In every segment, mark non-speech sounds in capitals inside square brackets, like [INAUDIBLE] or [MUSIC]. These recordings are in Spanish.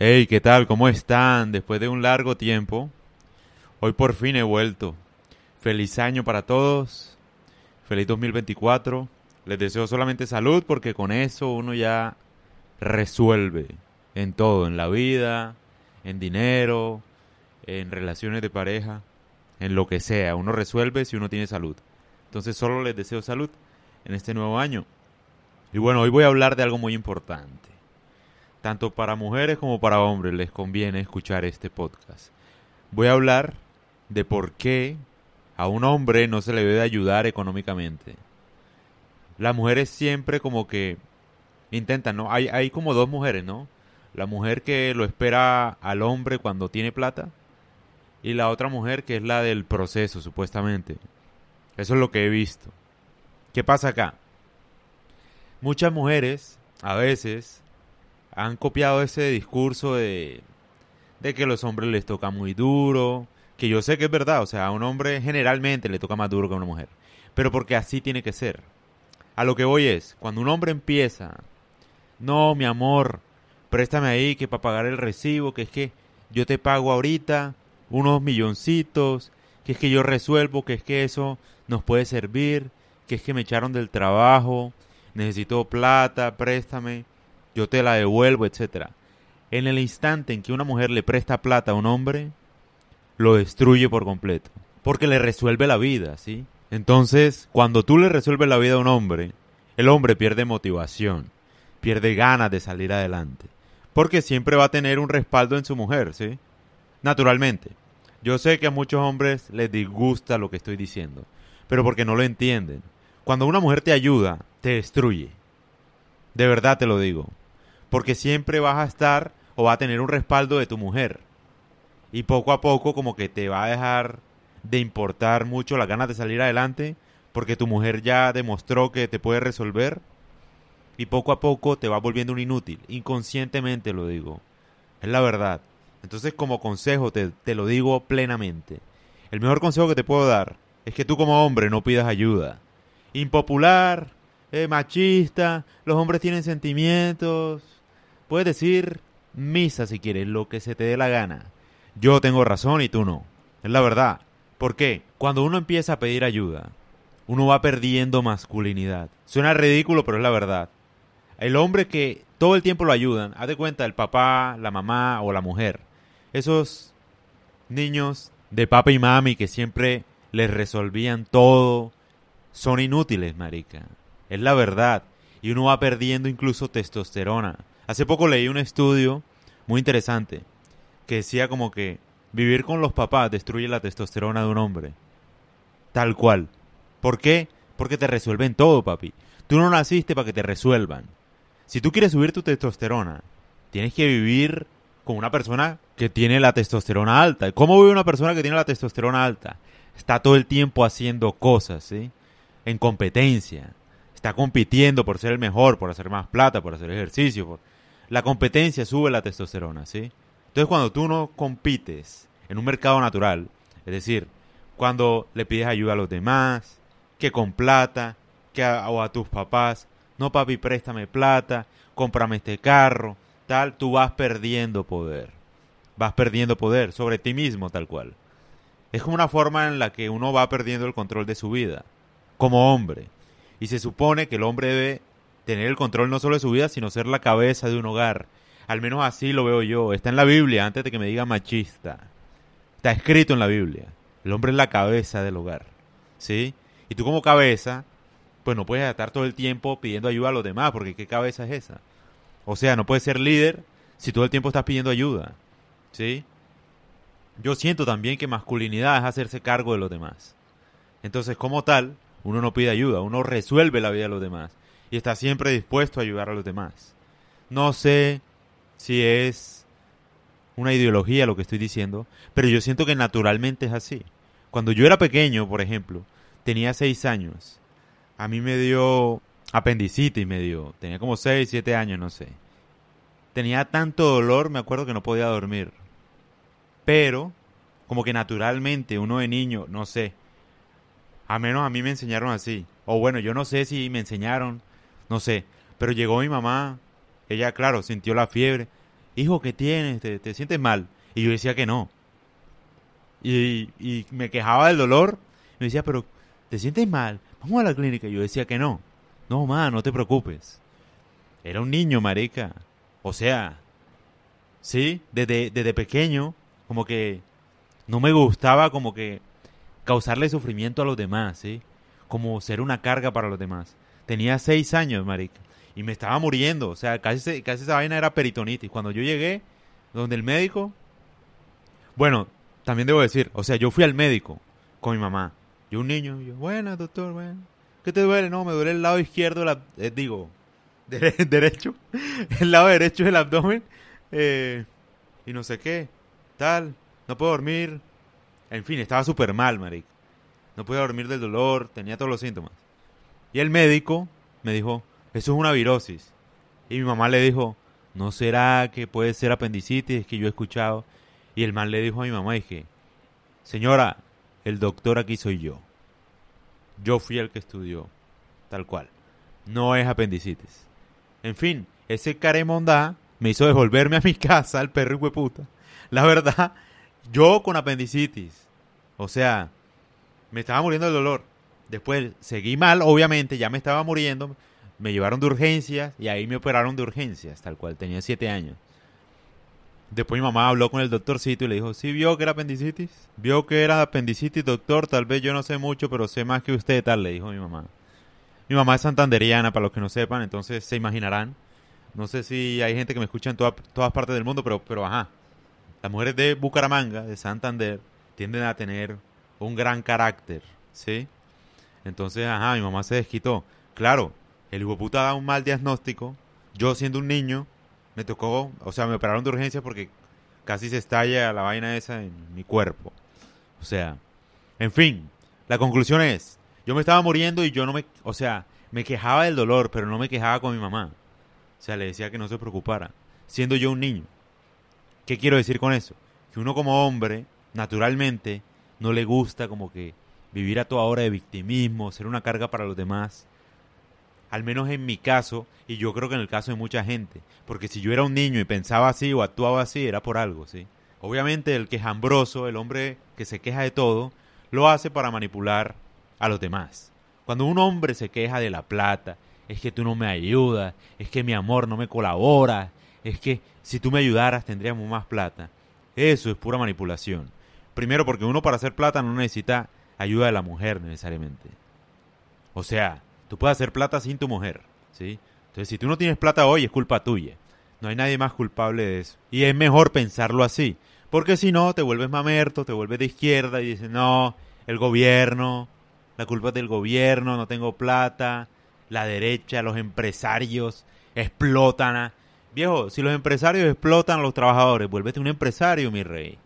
Hey, ¿qué tal? ¿Cómo están? Después de un largo tiempo, hoy por fin he vuelto. Feliz año para todos. Feliz 2024. Les deseo solamente salud porque con eso uno ya resuelve en todo, en la vida, en dinero, en relaciones de pareja, en lo que sea. Uno resuelve si uno tiene salud. Entonces solo les deseo salud en este nuevo año. Y bueno, hoy voy a hablar de algo muy importante. Tanto para mujeres como para hombres les conviene escuchar este podcast. Voy a hablar de por qué a un hombre no se le debe ayudar económicamente. Las mujeres siempre como que intentan, ¿no? Hay, hay como dos mujeres, ¿no? La mujer que lo espera al hombre cuando tiene plata y la otra mujer que es la del proceso, supuestamente. Eso es lo que he visto. ¿Qué pasa acá? Muchas mujeres a veces han copiado ese discurso de, de que a los hombres les toca muy duro, que yo sé que es verdad, o sea, a un hombre generalmente le toca más duro que a una mujer, pero porque así tiene que ser. A lo que voy es, cuando un hombre empieza, no, mi amor, préstame ahí que para pagar el recibo, que es que yo te pago ahorita unos milloncitos, que es que yo resuelvo, que es que eso nos puede servir, que es que me echaron del trabajo, necesito plata, préstame, yo te la devuelvo, etcétera. En el instante en que una mujer le presta plata a un hombre, lo destruye por completo, porque le resuelve la vida, ¿sí? Entonces, cuando tú le resuelves la vida a un hombre, el hombre pierde motivación, pierde ganas de salir adelante, porque siempre va a tener un respaldo en su mujer, ¿sí? Naturalmente. Yo sé que a muchos hombres les disgusta lo que estoy diciendo, pero porque no lo entienden. Cuando una mujer te ayuda, te destruye. De verdad te lo digo. Porque siempre vas a estar o va a tener un respaldo de tu mujer. Y poco a poco como que te va a dejar de importar mucho las ganas de salir adelante porque tu mujer ya demostró que te puede resolver y poco a poco te va volviendo un inútil. Inconscientemente lo digo. Es la verdad. Entonces como consejo te, te lo digo plenamente. El mejor consejo que te puedo dar es que tú como hombre no pidas ayuda. Impopular, eh, machista, los hombres tienen sentimientos. Puedes decir misa si quieres, lo que se te dé la gana. Yo tengo razón y tú no. Es la verdad. ¿Por qué? Cuando uno empieza a pedir ayuda, uno va perdiendo masculinidad. Suena ridículo, pero es la verdad. El hombre que todo el tiempo lo ayudan, haz de cuenta el papá, la mamá o la mujer. Esos niños de papá y mami que siempre les resolvían todo, son inútiles, marica. Es la verdad. Y uno va perdiendo incluso testosterona. Hace poco leí un estudio muy interesante que decía como que vivir con los papás destruye la testosterona de un hombre. Tal cual. ¿Por qué? Porque te resuelven todo, papi. Tú no naciste para que te resuelvan. Si tú quieres subir tu testosterona, tienes que vivir con una persona que tiene la testosterona alta. ¿Cómo vive una persona que tiene la testosterona alta? Está todo el tiempo haciendo cosas, ¿sí? En competencia. Está compitiendo por ser el mejor, por hacer más plata, por hacer ejercicio. Por... La competencia sube la testosterona, ¿sí? Entonces cuando tú no compites en un mercado natural, es decir, cuando le pides ayuda a los demás, que con plata, que a, o a tus papás, no papi, préstame plata, cómprame este carro, tal, tú vas perdiendo poder. Vas perdiendo poder sobre ti mismo, tal cual. Es como una forma en la que uno va perdiendo el control de su vida, como hombre. Y se supone que el hombre debe tener el control no solo de su vida, sino ser la cabeza de un hogar. Al menos así lo veo yo. Está en la Biblia, antes de que me diga machista. Está escrito en la Biblia. El hombre es la cabeza del hogar. ¿Sí? Y tú como cabeza, pues no puedes estar todo el tiempo pidiendo ayuda a los demás, porque ¿qué cabeza es esa? O sea, no puedes ser líder si todo el tiempo estás pidiendo ayuda. ¿Sí? Yo siento también que masculinidad es hacerse cargo de los demás. Entonces, como tal, uno no pide ayuda, uno resuelve la vida de los demás y está siempre dispuesto a ayudar a los demás. No sé si es una ideología lo que estoy diciendo, pero yo siento que naturalmente es así. Cuando yo era pequeño, por ejemplo, tenía seis años, a mí me dio apendicitis, me dio, tenía como seis, siete años, no sé. Tenía tanto dolor, me acuerdo que no podía dormir. Pero, como que naturalmente uno de niño, no sé, a menos a mí me enseñaron así. O bueno, yo no sé si me enseñaron, no sé. Pero llegó mi mamá, ella, claro, sintió la fiebre hijo, ¿qué tienes? ¿Te, te sientes mal? Y yo decía que no. Y, y me quejaba del dolor. Me decía, pero ¿te sientes mal? Vamos a la clínica. Y yo decía que no. No, ma, no te preocupes. Era un niño, marica. O sea, sí, desde, desde pequeño, como que no me gustaba como que causarle sufrimiento a los demás, ¿sí? Como ser una carga para los demás. Tenía seis años, marica, y me estaba muriendo. O sea, casi, casi esa vaina era peritonitis. Cuando yo llegué, donde el médico... Bueno, también debo decir, o sea, yo fui al médico con mi mamá. Yo un niño, yo, bueno, doctor, bueno. ¿Qué te duele? No, me duele el lado izquierdo, la, eh, digo, [LAUGHS] derecho, el lado derecho del abdomen, eh, y no sé qué, tal, no puedo dormir, en fin, estaba súper mal, maric. No podía dormir del dolor, tenía todos los síntomas. Y el médico me dijo, eso es una virosis. Y mi mamá le dijo, ¿no será que puede ser apendicitis? Que yo he escuchado. Y el mal le dijo a mi mamá, dije, señora, el doctor aquí soy yo. Yo fui el que estudió, tal cual. No es apendicitis. En fin, ese caremondá me hizo devolverme a mi [LAUGHS] casa, al perro y puta. La verdad, yo con apendicitis. O sea, me estaba muriendo el dolor. Después seguí mal, obviamente, ya me estaba muriendo. Me llevaron de urgencias y ahí me operaron de urgencias, tal cual. Tenía siete años. Después mi mamá habló con el doctorcito y le dijo, ¿sí vio que era apendicitis? Vio que era apendicitis, doctor, tal vez yo no sé mucho, pero sé más que usted, tal, le dijo mi mamá. Mi mamá es santanderiana, para los que no sepan, entonces se imaginarán. No sé si hay gente que me escucha en todas partes del mundo, pero, pero ajá. Las mujeres de Bucaramanga, de Santander, tienden a tener un gran carácter, ¿sí? Entonces, ajá, mi mamá se desquitó. Claro, el hijo puta da un mal diagnóstico. Yo siendo un niño, me tocó, o sea, me operaron de urgencia porque casi se estalla la vaina esa en mi cuerpo. O sea, en fin, la conclusión es, yo me estaba muriendo y yo no me, o sea, me quejaba del dolor, pero no me quejaba con mi mamá. O sea, le decía que no se preocupara, siendo yo un niño. ¿Qué quiero decir con eso? Que uno como hombre, naturalmente, no le gusta como que vivir a toda hora de victimismo, ser una carga para los demás al menos en mi caso, y yo creo que en el caso de mucha gente, porque si yo era un niño y pensaba así o actuaba así, era por algo, ¿sí? Obviamente el quejambroso, el hombre que se queja de todo, lo hace para manipular a los demás. Cuando un hombre se queja de la plata, es que tú no me ayudas, es que mi amor no me colabora, es que si tú me ayudaras tendríamos más plata. Eso es pura manipulación. Primero porque uno para hacer plata no necesita ayuda de la mujer necesariamente. O sea, Tú puedes hacer plata sin tu mujer, ¿sí? Entonces, si tú no tienes plata hoy, es culpa tuya. No hay nadie más culpable de eso. Y es mejor pensarlo así. Porque si no, te vuelves mamerto, te vuelves de izquierda y dices, no, el gobierno, la culpa es del gobierno, no tengo plata, la derecha, los empresarios explotan a... Viejo, si los empresarios explotan a los trabajadores, vuélvete un empresario, mi rey.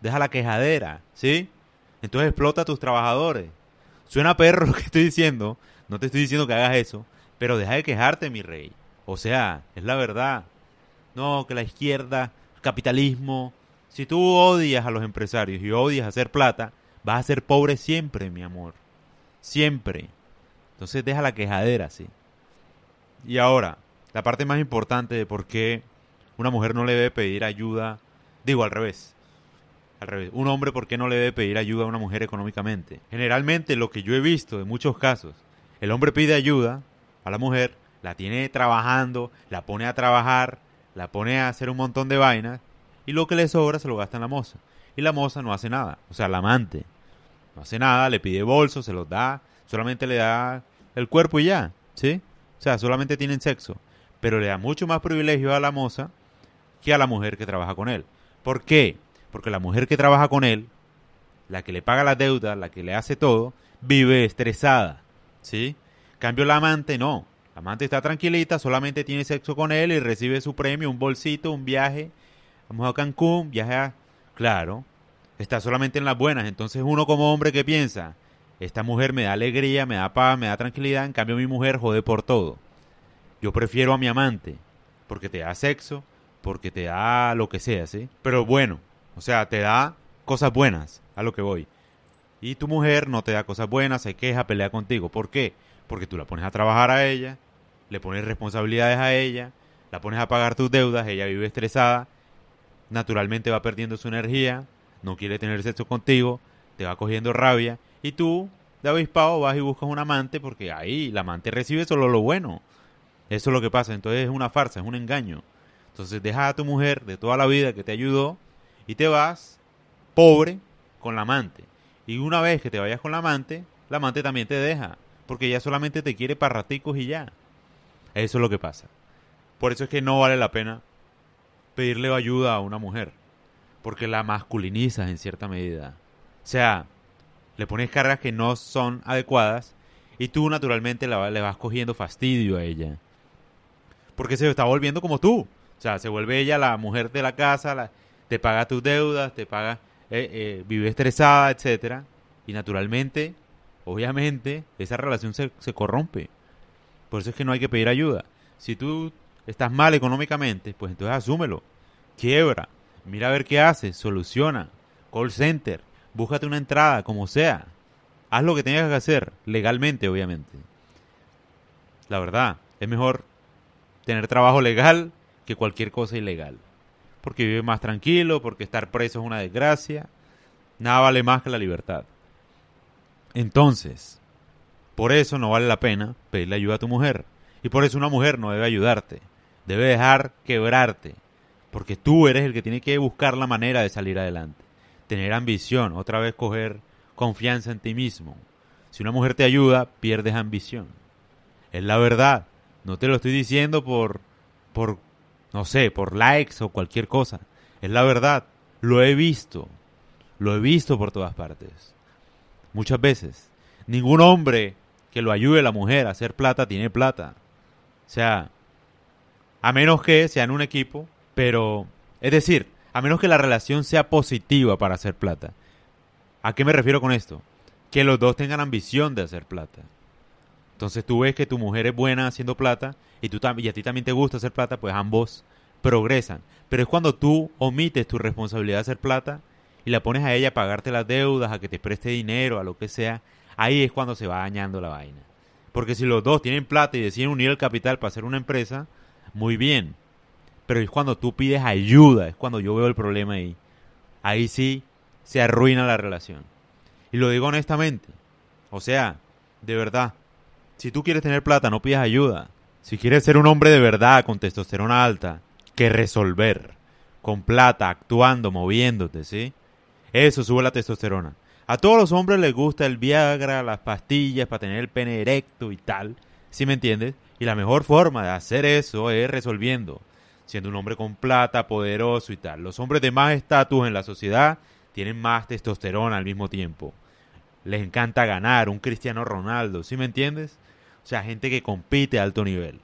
Deja la quejadera, ¿sí? Entonces explota a tus trabajadores. Suena perro [LAUGHS] lo que estoy diciendo, no te estoy diciendo que hagas eso, pero deja de quejarte, mi rey. O sea, es la verdad. No, que la izquierda, el capitalismo. Si tú odias a los empresarios y odias hacer plata, vas a ser pobre siempre, mi amor. Siempre. Entonces deja la quejadera, sí. Y ahora, la parte más importante de por qué una mujer no le debe pedir ayuda, digo al revés. Al revés, un hombre por qué no le debe pedir ayuda a una mujer económicamente. Generalmente lo que yo he visto en muchos casos el hombre pide ayuda a la mujer, la tiene trabajando, la pone a trabajar, la pone a hacer un montón de vainas y lo que le sobra se lo gasta en la moza. Y la moza no hace nada, o sea, la amante no hace nada, le pide bolsos, se los da, solamente le da el cuerpo y ya, ¿sí? O sea, solamente tienen sexo, pero le da mucho más privilegio a la moza que a la mujer que trabaja con él. ¿Por qué? Porque la mujer que trabaja con él, la que le paga las deudas, la que le hace todo, vive estresada. ¿sí? Cambio la amante, no. La amante está tranquilita, solamente tiene sexo con él y recibe su premio, un bolsito, un viaje. Vamos a Cancún, viaje a... Claro, está solamente en las buenas. Entonces uno como hombre que piensa, esta mujer me da alegría, me da paz, me da tranquilidad, en cambio mi mujer jode por todo. Yo prefiero a mi amante, porque te da sexo, porque te da lo que sea, ¿sí? Pero bueno, o sea, te da cosas buenas, a lo que voy y tu mujer no te da cosas buenas, se queja, pelea contigo. ¿Por qué? Porque tú la pones a trabajar a ella, le pones responsabilidades a ella, la pones a pagar tus deudas, ella vive estresada, naturalmente va perdiendo su energía, no quiere tener sexo contigo, te va cogiendo rabia y tú, de avispado, vas y buscas un amante porque ahí la amante recibe solo lo bueno. Eso es lo que pasa, entonces es una farsa, es un engaño. Entonces dejas a tu mujer de toda la vida que te ayudó y te vas pobre con la amante. Y una vez que te vayas con la amante, la amante también te deja, porque ella solamente te quiere para raticos y ya. Eso es lo que pasa. Por eso es que no vale la pena pedirle ayuda a una mujer, porque la masculinizas en cierta medida. O sea, le pones cargas que no son adecuadas y tú naturalmente le vas cogiendo fastidio a ella. Porque se está volviendo como tú. O sea, se vuelve ella la mujer de la casa, te paga tus deudas, te paga, eh, eh, vive estresada, etcétera. Y naturalmente, obviamente, esa relación se, se corrompe. Por eso es que no hay que pedir ayuda. Si tú estás mal económicamente, pues entonces asúmelo. Quiebra. Mira a ver qué haces. Soluciona. Call center. Búscate una entrada, como sea. Haz lo que tengas que hacer, legalmente, obviamente. La verdad, es mejor tener trabajo legal que cualquier cosa ilegal. Porque vive más tranquilo, porque estar preso es una desgracia. Nada vale más que la libertad. Entonces, por eso no vale la pena pedirle ayuda a tu mujer. Y por eso una mujer no debe ayudarte. Debe dejar quebrarte. Porque tú eres el que tiene que buscar la manera de salir adelante. Tener ambición, otra vez coger confianza en ti mismo. Si una mujer te ayuda, pierdes ambición. Es la verdad. No te lo estoy diciendo por, por, no sé, por likes o cualquier cosa. Es la verdad. Lo he visto. Lo he visto por todas partes. Muchas veces. Ningún hombre que lo ayude a la mujer a hacer plata tiene plata. O sea, a menos que sean un equipo, pero, es decir, a menos que la relación sea positiva para hacer plata. ¿A qué me refiero con esto? Que los dos tengan ambición de hacer plata. Entonces tú ves que tu mujer es buena haciendo plata y, tú, y a ti también te gusta hacer plata, pues ambos progresan. Pero es cuando tú omites tu responsabilidad de hacer plata y la pones a ella a pagarte las deudas, a que te preste dinero, a lo que sea, ahí es cuando se va dañando la vaina. Porque si los dos tienen plata y deciden unir el capital para hacer una empresa, muy bien. Pero es cuando tú pides ayuda, es cuando yo veo el problema ahí. Ahí sí se arruina la relación. Y lo digo honestamente. O sea, de verdad, si tú quieres tener plata, no pidas ayuda. Si quieres ser un hombre de verdad, con testosterona alta, que resolver. Con plata, actuando, moviéndote, ¿sí? Eso sube la testosterona. A todos los hombres les gusta el Viagra, las pastillas para tener el pene erecto y tal. ¿Sí me entiendes? Y la mejor forma de hacer eso es resolviendo. Siendo un hombre con plata, poderoso y tal. Los hombres de más estatus en la sociedad tienen más testosterona al mismo tiempo. Les encanta ganar, un Cristiano Ronaldo, ¿sí me entiendes? O sea, gente que compite a alto nivel.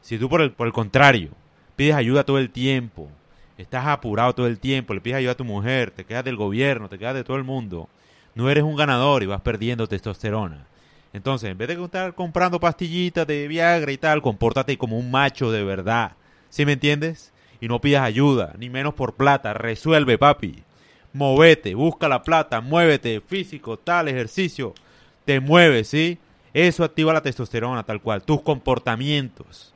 Si tú por el, por el contrario pides ayuda todo el tiempo, estás apurado todo el tiempo, le pides ayuda a tu mujer, te quedas del gobierno, te quedas de todo el mundo, no eres un ganador y vas perdiendo testosterona. Entonces, en vez de estar comprando pastillitas de Viagra y tal, compórtate como un macho de verdad. ¿Sí me entiendes? Y no pidas ayuda, ni menos por plata. Resuelve, papi. Movete, busca la plata, muévete, físico, tal, ejercicio. Te mueves, ¿sí? Eso activa la testosterona, tal cual. Tus comportamientos.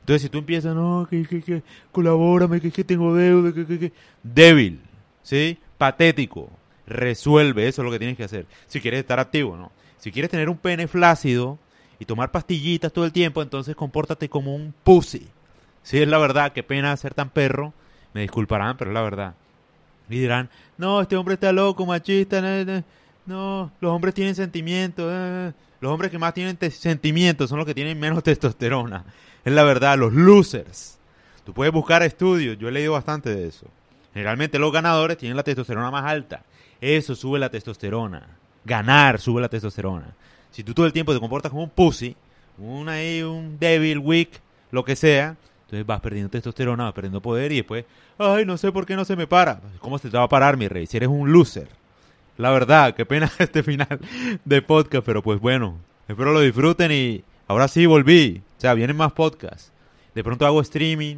Entonces, si tú empiezas, no, que, que, que, colabórame, que, que tengo deuda, que, que, que. Débil, ¿sí? Patético. Resuelve, eso es lo que tienes que hacer. Si quieres estar activo, ¿no? Si quieres tener un pene flácido y tomar pastillitas todo el tiempo, entonces compórtate como un pussy. Si es la verdad, qué pena ser tan perro. Me disculparán, pero es la verdad. Y dirán, no, este hombre está loco, machista. No, los hombres tienen sentimientos. Eh". Los hombres que más tienen sentimientos son los que tienen menos [LAUGHS] testosterona. Es la verdad, los losers. Tú puedes buscar estudios, yo he leído bastante de eso. Generalmente los ganadores tienen la testosterona más alta. Eso sube la testosterona. Ganar sube la testosterona. Si tú todo el tiempo te comportas como un pussy, un ahí, un débil, weak, lo que sea, entonces vas perdiendo testosterona, vas perdiendo poder y después, ay, no sé por qué no se me para. ¿Cómo se te va a parar, mi rey? Si eres un loser. La verdad, qué pena [LAUGHS] este final de podcast, pero pues bueno, espero lo disfruten y ahora sí volví. O sea, vienen más podcasts. De pronto hago streaming.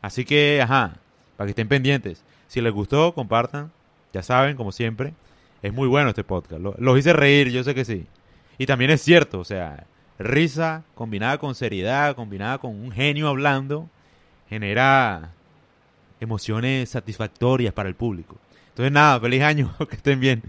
Así que, ajá, para que estén pendientes. Si les gustó, compartan. Ya saben, como siempre, es muy bueno este podcast. los hice reír, yo sé que sí. Y también es cierto, o sea, risa combinada con seriedad, combinada con un genio hablando, genera emociones satisfactorias para el público. Entonces nada, feliz año, [LAUGHS] que estén bien.